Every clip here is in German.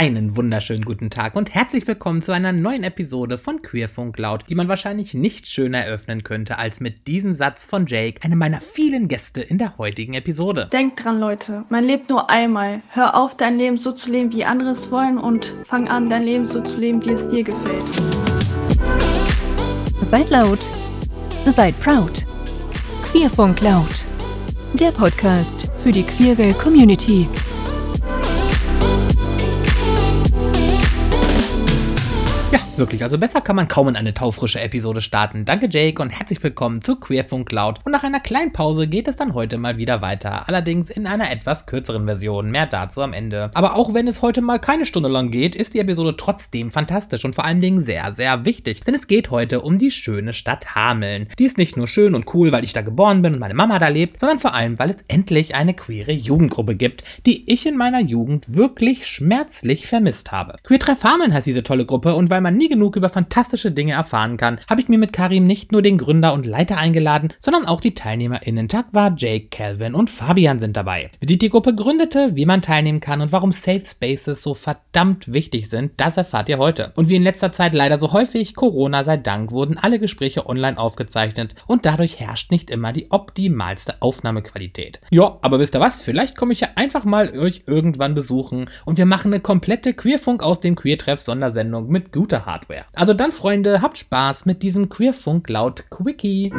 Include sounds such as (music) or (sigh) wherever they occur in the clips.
Einen wunderschönen guten Tag und herzlich willkommen zu einer neuen Episode von Queerfunk Laut, die man wahrscheinlich nicht schöner eröffnen könnte als mit diesem Satz von Jake, einem meiner vielen Gäste in der heutigen Episode. Denkt dran, Leute, man lebt nur einmal. Hör auf, dein Leben so zu leben, wie andere es wollen und fang an, dein Leben so zu leben, wie es dir gefällt. Seid laut, seid proud. Queerfunk Laut, der Podcast für die queere Community. Wirklich, also besser kann man kaum in eine taufrische Episode starten. Danke Jake und herzlich willkommen zu Queerfunk Cloud. Und nach einer kleinen Pause geht es dann heute mal wieder weiter. Allerdings in einer etwas kürzeren Version. Mehr dazu am Ende. Aber auch wenn es heute mal keine Stunde lang geht, ist die Episode trotzdem fantastisch und vor allen Dingen sehr, sehr wichtig. Denn es geht heute um die schöne Stadt Hameln. Die ist nicht nur schön und cool, weil ich da geboren bin und meine Mama da lebt, sondern vor allem, weil es endlich eine queere Jugendgruppe gibt, die ich in meiner Jugend wirklich schmerzlich vermisst habe. Queer Treff Hameln heißt diese tolle Gruppe und weil man nie genug über fantastische Dinge erfahren kann, habe ich mir mit Karim nicht nur den Gründer und Leiter eingeladen, sondern auch die TeilnehmerInnen. Takwa, Jake, Calvin und Fabian sind dabei. Wie die Gruppe gründete, wie man teilnehmen kann und warum Safe Spaces so verdammt wichtig sind, das erfahrt ihr heute. Und wie in letzter Zeit leider so häufig, Corona sei Dank, wurden alle Gespräche online aufgezeichnet und dadurch herrscht nicht immer die optimalste Aufnahmequalität. Ja, aber wisst ihr was? Vielleicht komme ich ja einfach mal euch irgendwann besuchen und wir machen eine komplette Queerfunk aus dem Queertreff Sondersendung mit guter Hardware. Hardware. Also dann, Freunde, habt Spaß mit diesem Queerfunk laut Quickie.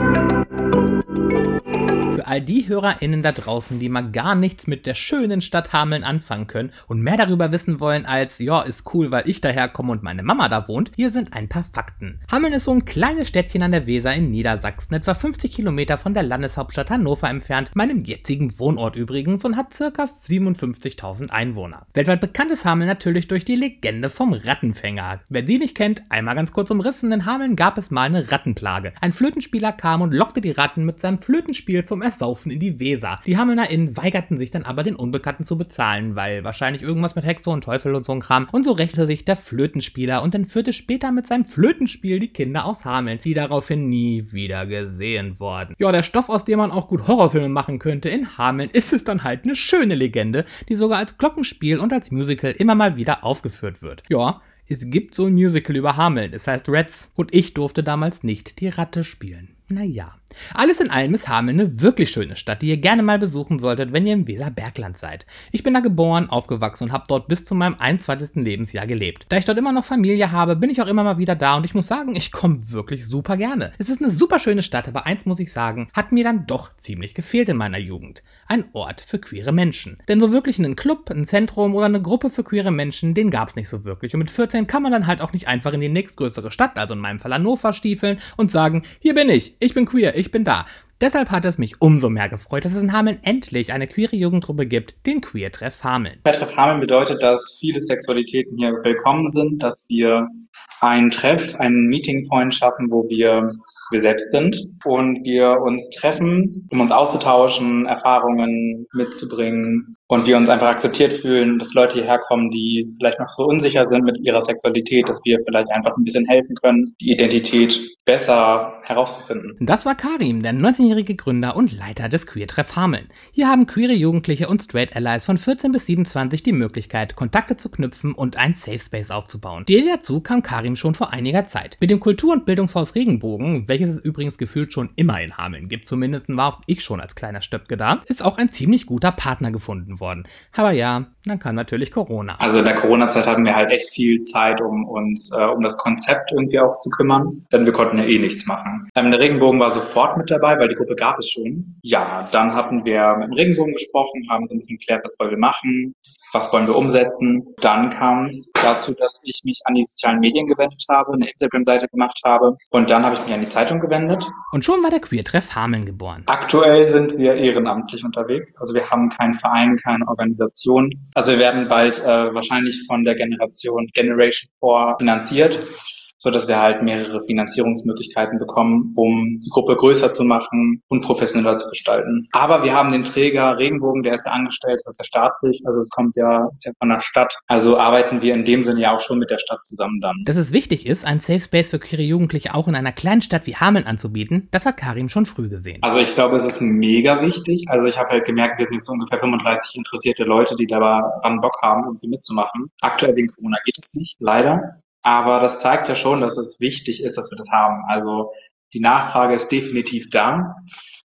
Für all die HörerInnen da draußen, die mal gar nichts mit der schönen Stadt Hameln anfangen können und mehr darüber wissen wollen als, ja, ist cool, weil ich daherkomme und meine Mama da wohnt, hier sind ein paar Fakten. Hameln ist so ein kleines Städtchen an der Weser in Niedersachsen, etwa 50 Kilometer von der Landeshauptstadt Hannover entfernt, meinem jetzigen Wohnort übrigens und hat circa 57.000 Einwohner. Weltweit bekannt ist Hameln natürlich durch die Legende vom Rattenfänger. Wer sie nicht kennt, einmal ganz kurz umrissen, in Hameln gab es mal eine Rattenplage. Ein Flötenspieler kam und lockte die Ratten mit seinem Flötenspiel zum Saufen in die Weser. Die HamelnerInnen weigerten sich dann aber, den Unbekannten zu bezahlen, weil wahrscheinlich irgendwas mit Hexe und Teufel und so ein Kram. Und so rächte sich der Flötenspieler und entführte später mit seinem Flötenspiel die Kinder aus Hameln, die daraufhin nie wieder gesehen wurden. Ja, der Stoff, aus dem man auch gut Horrorfilme machen könnte, in Hameln ist es dann halt eine schöne Legende, die sogar als Glockenspiel und als Musical immer mal wieder aufgeführt wird. Ja, es gibt so ein Musical über Hameln, es heißt Rats, und ich durfte damals nicht die Ratte spielen. Naja. Alles in allem ist Hameln eine wirklich schöne Stadt, die ihr gerne mal besuchen solltet, wenn ihr im Weserbergland seid. Ich bin da geboren, aufgewachsen und habe dort bis zu meinem 21. Lebensjahr gelebt. Da ich dort immer noch Familie habe, bin ich auch immer mal wieder da und ich muss sagen, ich komme wirklich super gerne. Es ist eine super schöne Stadt, aber eins muss ich sagen, hat mir dann doch ziemlich gefehlt in meiner Jugend. Ein Ort für queere Menschen. Denn so wirklich einen Club, ein Zentrum oder eine Gruppe für queere Menschen, den gab es nicht so wirklich. Und mit 14 kann man dann halt auch nicht einfach in die nächstgrößere Stadt, also in meinem Fall Hannover, stiefeln und sagen, hier bin ich, ich bin queer, ich bin da. Deshalb hat es mich umso mehr gefreut, dass es in Hameln endlich eine queere Jugendgruppe gibt, den Queer-Treff Hameln. Queer-Treff Hameln bedeutet, dass viele Sexualitäten hier willkommen sind, dass wir einen Treff, einen Meeting Point schaffen, wo wir wir selbst sind und wir uns treffen, um uns auszutauschen, Erfahrungen mitzubringen und wir uns einfach akzeptiert fühlen, dass Leute hierher kommen, die vielleicht noch so unsicher sind mit ihrer Sexualität, dass wir vielleicht einfach ein bisschen helfen können, die Identität besser herauszufinden. Das war Karim, der 19-jährige Gründer und Leiter des Queer-Treff Hameln. Hier haben queere Jugendliche und Straight Allies von 14 bis 27 die Möglichkeit, Kontakte zu knüpfen und ein Safe Space aufzubauen. Die Idee dazu kam Karim schon vor einiger Zeit. Mit dem Kultur- und Bildungshaus Regenbogen, welches es übrigens gefühlt schon immer in Hameln gibt, zumindest war auch ich schon als kleiner Stöpke da, ist auch ein ziemlich guter Partner gefunden worden. Aber ja, dann kam natürlich Corona. Also in der Corona-Zeit hatten wir halt echt viel Zeit, um uns äh, um das Konzept irgendwie auch zu kümmern, denn wir konnten ja eh nichts machen. Ähm, der Regenbogen war sofort mit dabei, weil die Gruppe gab es schon. Ja, dann hatten wir mit dem Regenbogen gesprochen, haben so ein bisschen geklärt, was wollen wir machen, was wollen wir umsetzen. Dann kam es dazu, dass ich mich an die sozialen Medien gewendet habe, eine Instagram-Seite gemacht habe und dann habe ich mich an die Zeitung gewendet. Und schon war der Queer-Treff Hameln geboren. Aktuell sind wir ehrenamtlich unterwegs, also wir haben keinen Verein, keine Organisation. Also wir werden bald äh, wahrscheinlich von der Generation Generation 4 finanziert. So dass wir halt mehrere Finanzierungsmöglichkeiten bekommen, um die Gruppe größer zu machen und professioneller zu gestalten. Aber wir haben den Träger Regenbogen, der ist ja angestellt, das ist ja staatlich, also es kommt ja, ist ja von der Stadt. Also arbeiten wir in dem Sinne ja auch schon mit der Stadt zusammen dann. Dass es wichtig ist, ein Safe Space für queere Jugendliche auch in einer kleinen Stadt wie Hameln anzubieten, das hat Karim schon früh gesehen. Also ich glaube, es ist mega wichtig. Also ich habe halt gemerkt, wir sind jetzt ungefähr 35 interessierte Leute, die daran Bock haben, irgendwie mitzumachen. Aktuell wegen Corona geht es nicht, leider. Aber das zeigt ja schon, dass es wichtig ist, dass wir das haben. Also die Nachfrage ist definitiv da.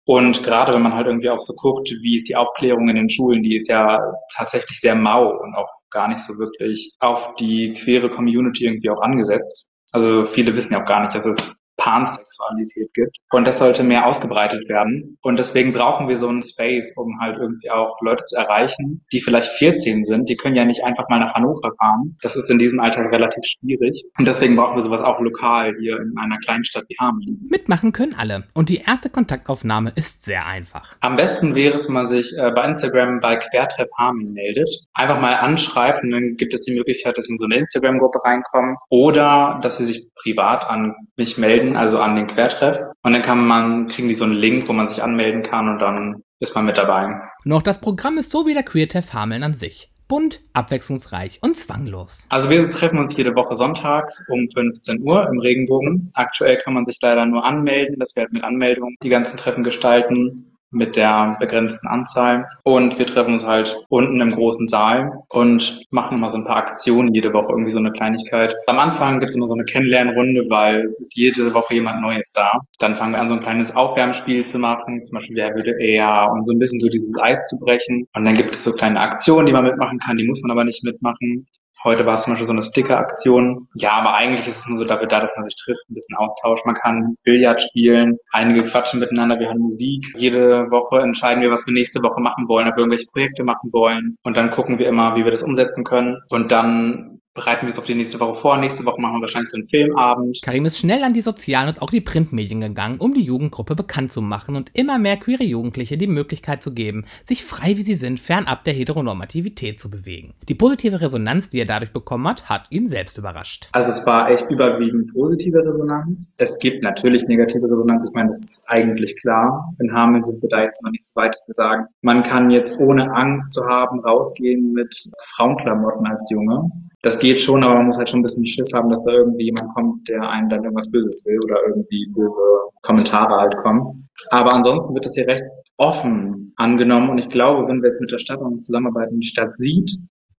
Und gerade wenn man halt irgendwie auch so guckt, wie ist die Aufklärung in den Schulen, die ist ja tatsächlich sehr mau und auch gar nicht so wirklich auf die queere Community irgendwie auch angesetzt. Also viele wissen ja auch gar nicht, dass es Pansexualität gibt. Und das sollte mehr ausgebreitet werden. Und deswegen brauchen wir so einen Space, um halt irgendwie auch Leute zu erreichen, die vielleicht 14 sind. Die können ja nicht einfach mal nach Hannover fahren. Das ist in diesem Alter relativ schwierig. Und deswegen brauchen wir sowas auch lokal hier in einer kleinen Stadt wie Hameln. Mitmachen können alle. Und die erste Kontaktaufnahme ist sehr einfach. Am besten wäre es, wenn man sich äh, bei Instagram bei Quertreff Hameln meldet. Einfach mal anschreibt und dann gibt es die Möglichkeit, dass sie in so eine Instagram-Gruppe reinkommen oder dass sie sich privat an mich melden melden, also an den Quertreff. Und dann kann man, kriegen die so einen Link, wo man sich anmelden kann und dann ist man mit dabei. Noch das Programm ist so wie der Queertreff Hameln an sich. Bunt, abwechslungsreich und zwanglos. Also wir treffen uns jede Woche sonntags um 15 Uhr im Regenbogen. Aktuell kann man sich leider nur anmelden. Das wird mit Anmeldung die ganzen Treffen gestalten mit der begrenzten Anzahl. Und wir treffen uns halt unten im großen Saal und machen immer so ein paar Aktionen jede Woche, irgendwie so eine Kleinigkeit. Am Anfang gibt es immer so eine Kennenlernrunde, weil es ist jede Woche jemand Neues da. Dann fangen wir an, so ein kleines Aufwärmspiel zu machen, zum Beispiel wer würde eher und so ein bisschen so dieses Eis zu brechen. Und dann gibt es so kleine Aktionen, die man mitmachen kann, die muss man aber nicht mitmachen. Heute war es zum Beispiel so eine Sticker-Aktion. Ja, aber eigentlich ist es nur so dafür da, dass man sich trifft, ein bisschen austauscht. Man kann Billard spielen, einige quatschen miteinander, wir hören Musik. Jede Woche entscheiden wir, was wir nächste Woche machen wollen, ob wir irgendwelche Projekte machen wollen. Und dann gucken wir immer, wie wir das umsetzen können. Und dann bereiten wir es auf die nächste Woche vor. Nächste Woche machen wir wahrscheinlich so einen Filmabend. Karim ist schnell an die sozialen und auch die Printmedien gegangen, um die Jugendgruppe bekannt zu machen und immer mehr queere Jugendliche die Möglichkeit zu geben, sich frei wie sie sind, fernab der Heteronormativität zu bewegen. Die positive Resonanz, die er dadurch bekommen hat, hat ihn selbst überrascht. Also es war echt überwiegend positive Resonanz. Es gibt natürlich negative Resonanz. Ich meine, das ist eigentlich klar. In Hameln sind wir da jetzt noch nicht so weit, dass wir sagen, man kann jetzt ohne Angst zu haben rausgehen mit Frauenklamotten als Junge das geht schon, aber man muss halt schon ein bisschen Schiss haben, dass da irgendwie jemand kommt, der einen dann irgendwas Böses will oder irgendwie böse Kommentare halt kommen. Aber ansonsten wird das hier recht offen angenommen und ich glaube, wenn wir jetzt mit der Stadt und zusammenarbeiten, die Stadt sieht,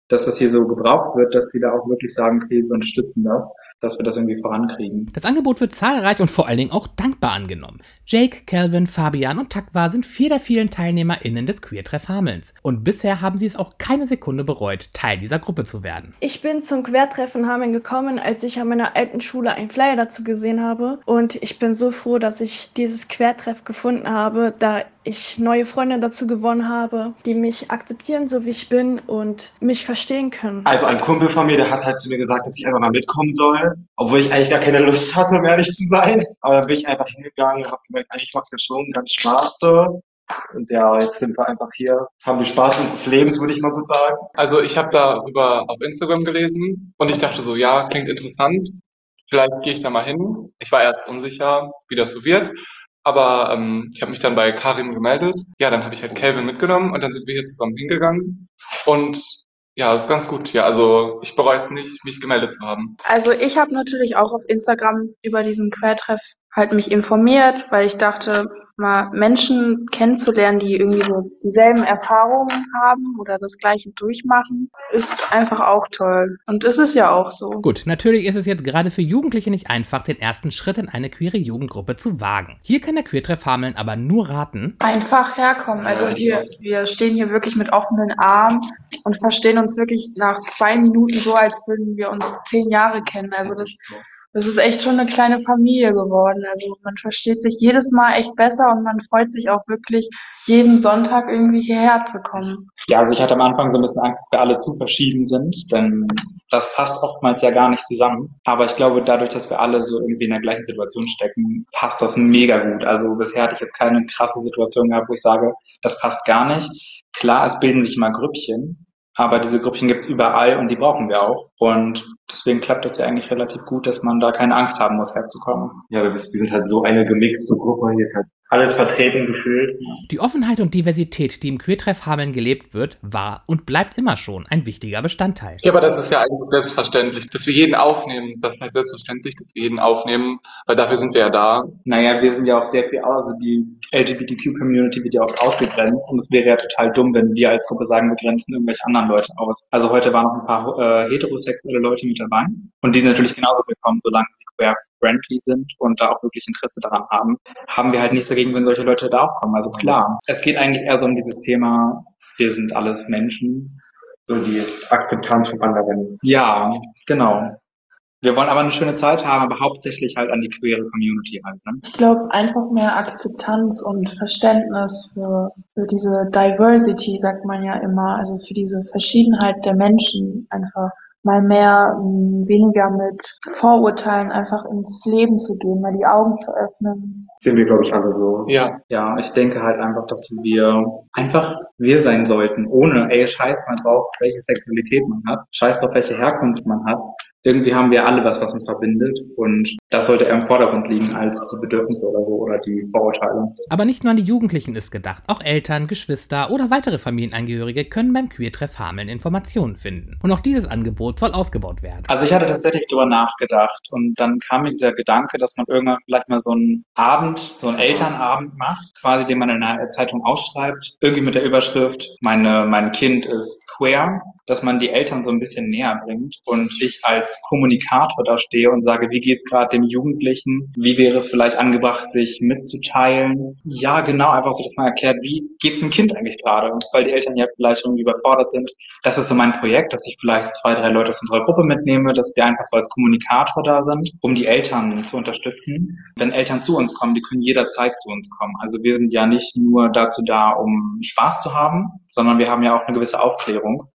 dass das hier so gebraucht wird, dass die da auch wirklich sagen, okay, wir unterstützen das, dass wir das irgendwie vorankriegen. Das Angebot wird zahlreich und vor allen Dingen auch dankbar angenommen. Jake, Calvin, Fabian und Takwa sind vier der vielen TeilnehmerInnen des Queertreff Hamelns. Und bisher haben sie es auch keine Sekunde bereut, Teil dieser Gruppe zu werden. Ich bin zum Queertreffen Hameln gekommen, als ich an meiner alten Schule einen Flyer dazu gesehen habe. Und ich bin so froh, dass ich dieses Quertreff gefunden habe, da ich neue Freunde dazu gewonnen habe, die mich akzeptieren, so wie ich bin und mich verstehen können. Also ein Kumpel von mir, der hat halt zu mir gesagt, dass ich einfach mal mitkommen soll, obwohl ich eigentlich gar keine Lust hatte, um ehrlich zu sein. Aber dann bin ich einfach hingegangen, habe gemerkt, eigentlich macht das schon ganz Spaß so. Und ja, jetzt sind wir einfach hier, haben die Spaß unseres Lebens, würde ich mal gut sagen. Also ich habe darüber auf Instagram gelesen und ich dachte so, ja, klingt interessant. Vielleicht gehe ich da mal hin. Ich war erst unsicher, wie das so wird. Aber ähm, ich habe mich dann bei Karin gemeldet. Ja, dann habe ich halt Calvin mitgenommen und dann sind wir hier zusammen hingegangen. Und ja, ist ganz gut. Ja, also ich bereue es nicht, mich gemeldet zu haben. Also ich habe natürlich auch auf Instagram über diesen Quertreff halt mich informiert, weil ich dachte, mal Menschen kennenzulernen, die irgendwie so dieselben Erfahrungen haben oder das gleiche durchmachen, ist einfach auch toll. Und es ist ja auch so. Gut, natürlich ist es jetzt gerade für Jugendliche nicht einfach, den ersten Schritt in eine queere Jugendgruppe zu wagen. Hier kann der Queertreff Hameln aber nur raten. Einfach herkommen. Also wir, wir stehen hier wirklich mit offenen Armen und verstehen uns wirklich nach zwei Minuten so, als würden wir uns zehn Jahre kennen. Also das das ist echt schon eine kleine Familie geworden. Also man versteht sich jedes Mal echt besser und man freut sich auch wirklich, jeden Sonntag irgendwie hierher zu kommen. Ja, also ich hatte am Anfang so ein bisschen Angst, dass wir alle zu verschieden sind, denn das passt oftmals ja gar nicht zusammen. Aber ich glaube, dadurch, dass wir alle so irgendwie in der gleichen Situation stecken, passt das mega gut. Also bisher hatte ich jetzt keine krasse Situation gehabt, wo ich sage, das passt gar nicht. Klar, es bilden sich mal Grüppchen, Aber diese Gruppchen gibt's überall und die brauchen wir auch. Und deswegen klappt das ja eigentlich relativ gut, dass man da keine Angst haben muss, herzukommen. Ja, wir sind halt so eine gemixte Gruppe. Hier ist halt alles vertreten gefühlt. Die Offenheit und Diversität, die im Queertreff Hameln gelebt wird, war und bleibt immer schon ein wichtiger Bestandteil. Ja, aber das ist ja eigentlich selbstverständlich, dass wir jeden aufnehmen. Das ist halt selbstverständlich, dass wir jeden aufnehmen, weil dafür sind wir ja da. Naja, wir sind ja auch sehr viel, also die LGBTQ-Community wird ja oft ausgegrenzt und es wäre ja total dumm, wenn wir als Gruppe sagen, wir grenzen irgendwelche anderen Leute aus. Also heute waren noch ein paar äh, heterosexuelle Leute mit dabei und die sind natürlich genauso willkommen, solange sie queer-friendly sind und da auch wirklich Interesse daran haben, haben wir halt nichts dagegen, wenn solche Leute da auch kommen. Also klar, es geht eigentlich eher so um dieses Thema, wir sind alles Menschen. So die Akzeptanz von anderen. Ja, genau. Wir wollen aber eine schöne Zeit haben, aber hauptsächlich halt an die queere Community halt. Ne? Ich glaube, einfach mehr Akzeptanz und Verständnis für, für diese Diversity, sagt man ja immer, also für diese Verschiedenheit der Menschen einfach mal mehr, mh, weniger mit Vorurteilen einfach ins Leben zu gehen, mal die Augen zu öffnen. Sind wir, glaube ich, alle so. Ja, Ja, ich denke halt einfach, dass wir einfach wir sein sollten, ohne, ey, scheiß mal drauf, welche Sexualität man hat, scheiß drauf, welche Herkunft man hat. Irgendwie haben wir alle was, was uns verbindet und das sollte eher im Vordergrund liegen als die Bedürfnisse oder so oder die Vorurteile. Aber nicht nur an die Jugendlichen ist gedacht, auch Eltern, Geschwister oder weitere Familienangehörige können beim Queertreff Hameln Informationen finden. Und auch dieses Angebot soll ausgebaut werden. Also ich hatte tatsächlich drüber nachgedacht und dann kam mir dieser Gedanke, dass man irgendwann vielleicht mal so einen Abend, so einen Elternabend macht, quasi den man in einer Zeitung ausschreibt, irgendwie mit der Überschrift, meine, mein Kind ist queer, dass man die Eltern so ein bisschen näher bringt und ich als Kommunikator da stehe und sage, wie geht's gerade dem Jugendlichen? Wie wäre es vielleicht angebracht, sich mitzuteilen? Ja, genau, einfach so, dass man erklärt, wie geht's dem Kind eigentlich gerade? Weil die Eltern ja vielleicht irgendwie überfordert sind. Das ist so mein Projekt, dass ich vielleicht zwei, drei Leute aus unserer Gruppe mitnehme, dass wir einfach so als Kommunikator da sind, um die Eltern zu unterstützen. Wenn Eltern zu uns kommen, die können jederzeit zu uns kommen. Also wir sind ja nicht nur dazu da, um Spaß zu haben, sondern wir haben ja auch eine gewisse Aufklärung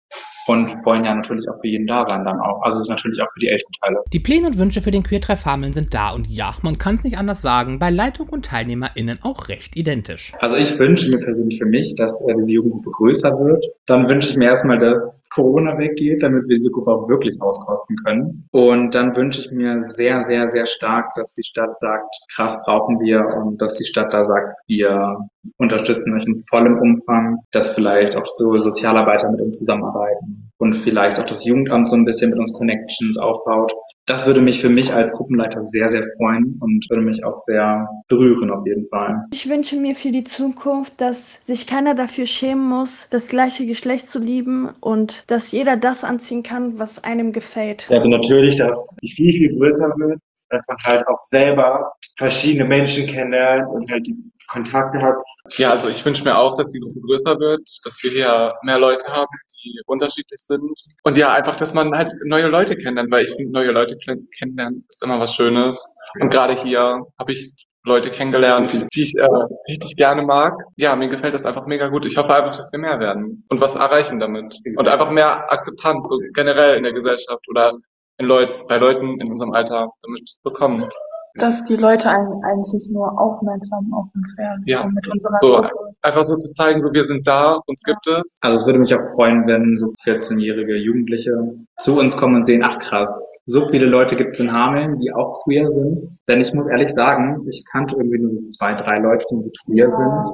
und wollen ja natürlich auch für jeden da sein dann auch. Also es ist natürlich auch für die Elternteile. Die Pläne und Wünsche für den Queertreff Hameln sind da und ja, man kann es nicht anders sagen, bei Leitung und TeilnehmerInnen auch recht identisch. Also ich wünsche mir persönlich für mich, dass äh, diese Jugendgruppe größer wird. Dann wünsche ich mir erstmal, dass Corona weggeht, damit wir diese Gruppe auch wirklich auskosten können. Und dann wünsche ich mir sehr, sehr, sehr stark, dass die Stadt sagt, krass brauchen wir und dass die Stadt da sagt, wir unterstützen euch in vollem Umfang, dass vielleicht auch so Sozialarbeiter mit uns zusammenarbeiten und vielleicht auch das Jugendamt so ein bisschen mit uns Connections aufbaut. Das würde mich für mich als Gruppenleiter sehr, sehr freuen und würde mich auch sehr berühren auf jeden Fall. Ich wünsche mir für die Zukunft, dass sich keiner dafür schämen muss, das gleiche Geschlecht zu lieben und dass jeder das anziehen kann, was einem gefällt. Also natürlich, dass die viel, viel größer wird, dass man halt auch selber verschiedene Menschen kennenlernt und halt die Kontakte hat. Ja, also ich wünsche mir auch, dass die Gruppe größer wird, dass wir hier mehr Leute haben, die unterschiedlich sind. Und ja, einfach, dass man halt neue Leute kennenlernt, weil ich finde, neue Leute kenn- kennenlernen ist immer was Schönes. Und gerade hier habe ich Leute kennengelernt, die ich äh, richtig gerne mag. Ja, mir gefällt das einfach mega gut. Ich hoffe einfach, dass wir mehr werden und was erreichen damit. Und einfach mehr Akzeptanz, so generell in der Gesellschaft oder Leut bei Leuten in unserem Alter damit bekommen. Dass die Leute eigentlich nur aufmerksam auf uns werden. Ja. so mit unserer So, Gruppe. einfach so zu zeigen, so wir sind da, uns gibt es. Also es würde mich auch freuen, wenn so 14-jährige Jugendliche zu uns kommen und sehen, ach krass, so viele Leute gibt es in Hameln, die auch queer sind. Denn ich muss ehrlich sagen, ich kannte irgendwie nur so zwei, drei Leute, die queer sind.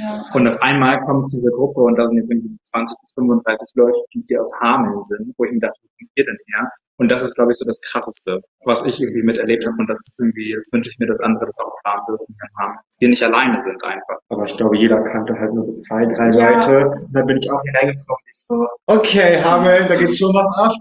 Ja. Und auf einmal kommt diese Gruppe und da sind jetzt irgendwie so 20 bis 35 Leute, die hier aus Hameln sind, wo ich mir dachte, wo kommt ihr denn her? Und das ist, glaube ich, so das Krasseste, was ich irgendwie miterlebt habe. Und das ist irgendwie, das wünsche ich mir, dass andere das auch erfahren dürfen. Dass wir nicht alleine sind einfach. Aber ich glaube, jeder kannte halt nur so zwei, drei Ja. Leute. Und dann bin ich auch hier reingekommen. Ich so, okay, Hamel, da geht schon was ab.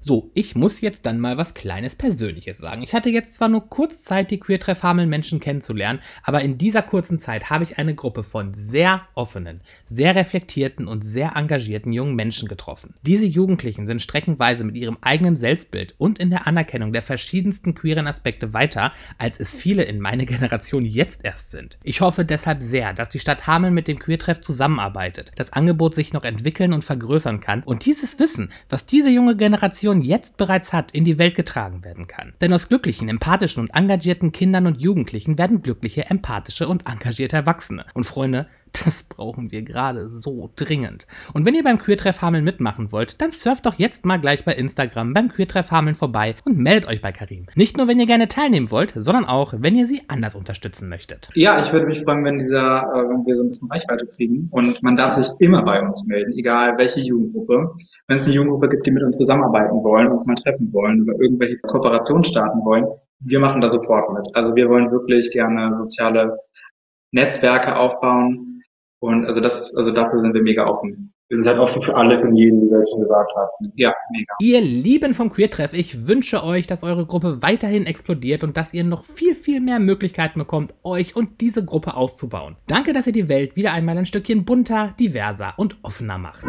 So, ich muss jetzt dann mal was kleines Persönliches sagen. Ich hatte jetzt zwar nur kurz Zeit, die Queertreff Hameln Menschen kennenzulernen, aber in dieser kurzen Zeit habe ich eine Gruppe von sehr offenen, sehr reflektierten und sehr engagierten jungen Menschen getroffen. Diese Jugendlichen sind streckenweise mit ihrem eigenen Selbstbild und in der Anerkennung der verschiedensten queeren Aspekte weiter, als es viele in meiner Generation jetzt erst sind. Ich hoffe deshalb sehr, dass die Stadt Hameln mit dem Queertreff zusammenarbeitet, das Angebot sich noch entwickeln und vergrößern kann und dieses Wissen, was diese junge Generation jetzt bereits hat, in die Welt getragen werden kann. Denn aus glücklichen, empathischen und engagierten Kindern und Jugendlichen werden glückliche, empathische und engagierte Erwachsene. Und Freunde, (laughs) Das brauchen wir gerade so dringend. Und wenn ihr beim Queertreff Hameln mitmachen wollt, dann surft doch jetzt mal gleich bei Instagram beim Queertreff Hameln vorbei und meldet euch bei Karim. Nicht nur, wenn ihr gerne teilnehmen wollt, sondern auch, wenn ihr sie anders unterstützen möchtet. Ja, ich würde mich freuen, wenn dieser, äh, wenn wir so ein bisschen Reichweite kriegen. Und man darf sich immer bei uns melden, egal welche Jugendgruppe. Wenn es eine Jugendgruppe gibt, die mit uns zusammenarbeiten wollen, uns mal treffen wollen oder irgendwelche Kooperationen starten wollen, wir machen da sofort mit. Also wir wollen wirklich gerne soziale Netzwerke aufbauen. Und also das, also dafür sind wir mega offen. Wir sind halt offen für alles und jeden, wie wir schon gesagt haben. Ja, mega. Ihr Lieben vom Queertreff, ich wünsche euch, dass eure Gruppe weiterhin explodiert und dass ihr noch viel, viel mehr Möglichkeiten bekommt, euch und diese Gruppe auszubauen. Danke, dass ihr die Welt wieder einmal ein Stückchen bunter, diverser und offener macht.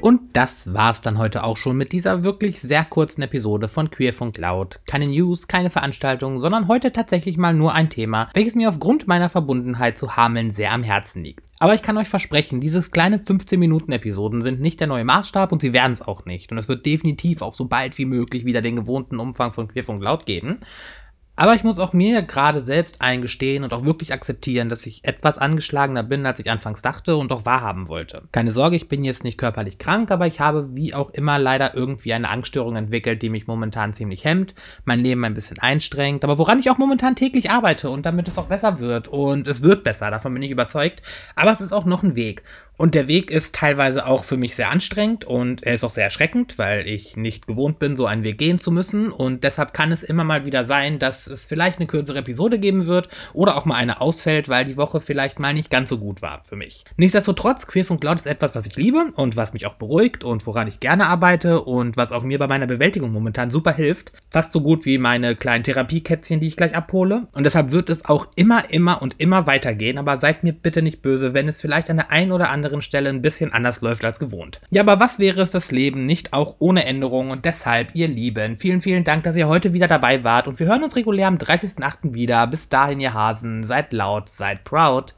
Und das war's dann heute auch schon mit dieser wirklich sehr kurzen Episode von Queerfunk Laut. Keine News, keine Veranstaltungen, sondern heute tatsächlich mal nur ein Thema, welches mir aufgrund meiner Verbundenheit zu Hameln sehr am Herzen liegt. Aber ich kann euch versprechen, dieses kleine 15 Minuten Episoden sind nicht der neue Maßstab und sie werden es auch nicht. Und es wird definitiv auch so bald wie möglich wieder den gewohnten Umfang von Queerfunk Laut geben. Aber ich muss auch mir gerade selbst eingestehen und auch wirklich akzeptieren, dass ich etwas angeschlagener bin, als ich anfangs dachte und auch wahrhaben wollte. Keine Sorge, ich bin jetzt nicht körperlich krank, aber ich habe wie auch immer leider irgendwie eine Angststörung entwickelt, die mich momentan ziemlich hemmt, mein Leben ein bisschen einstrengt, aber woran ich auch momentan täglich arbeite und damit es auch besser wird. Und es wird besser, davon bin ich überzeugt. Aber es ist auch noch ein Weg. Und der Weg ist teilweise auch für mich sehr anstrengend und er ist auch sehr erschreckend, weil ich nicht gewohnt bin, so einen Weg gehen zu müssen. Und deshalb kann es immer mal wieder sein, dass es vielleicht eine kürzere Episode geben wird oder auch mal eine ausfällt, weil die Woche vielleicht mal nicht ganz so gut war für mich. Nichtsdestotrotz, Queerfunk Laut ist etwas, was ich liebe und was mich auch beruhigt und woran ich gerne arbeite und was auch mir bei meiner Bewältigung momentan super hilft. Fast so gut wie meine kleinen Therapiekätzchen, die ich gleich abhole. Und deshalb wird es auch immer, immer und immer weitergehen. Aber seid mir bitte nicht böse, wenn es vielleicht an der einen oder anderen anderen Stelle ein bisschen anders läuft als gewohnt. Ja, aber was wäre es das Leben nicht auch ohne Änderungen und deshalb, ihr Lieben, vielen, vielen Dank, dass ihr heute wieder dabei wart und wir hören uns regulär am 30.08. wieder. Bis dahin, ihr Hasen, seid laut, seid proud.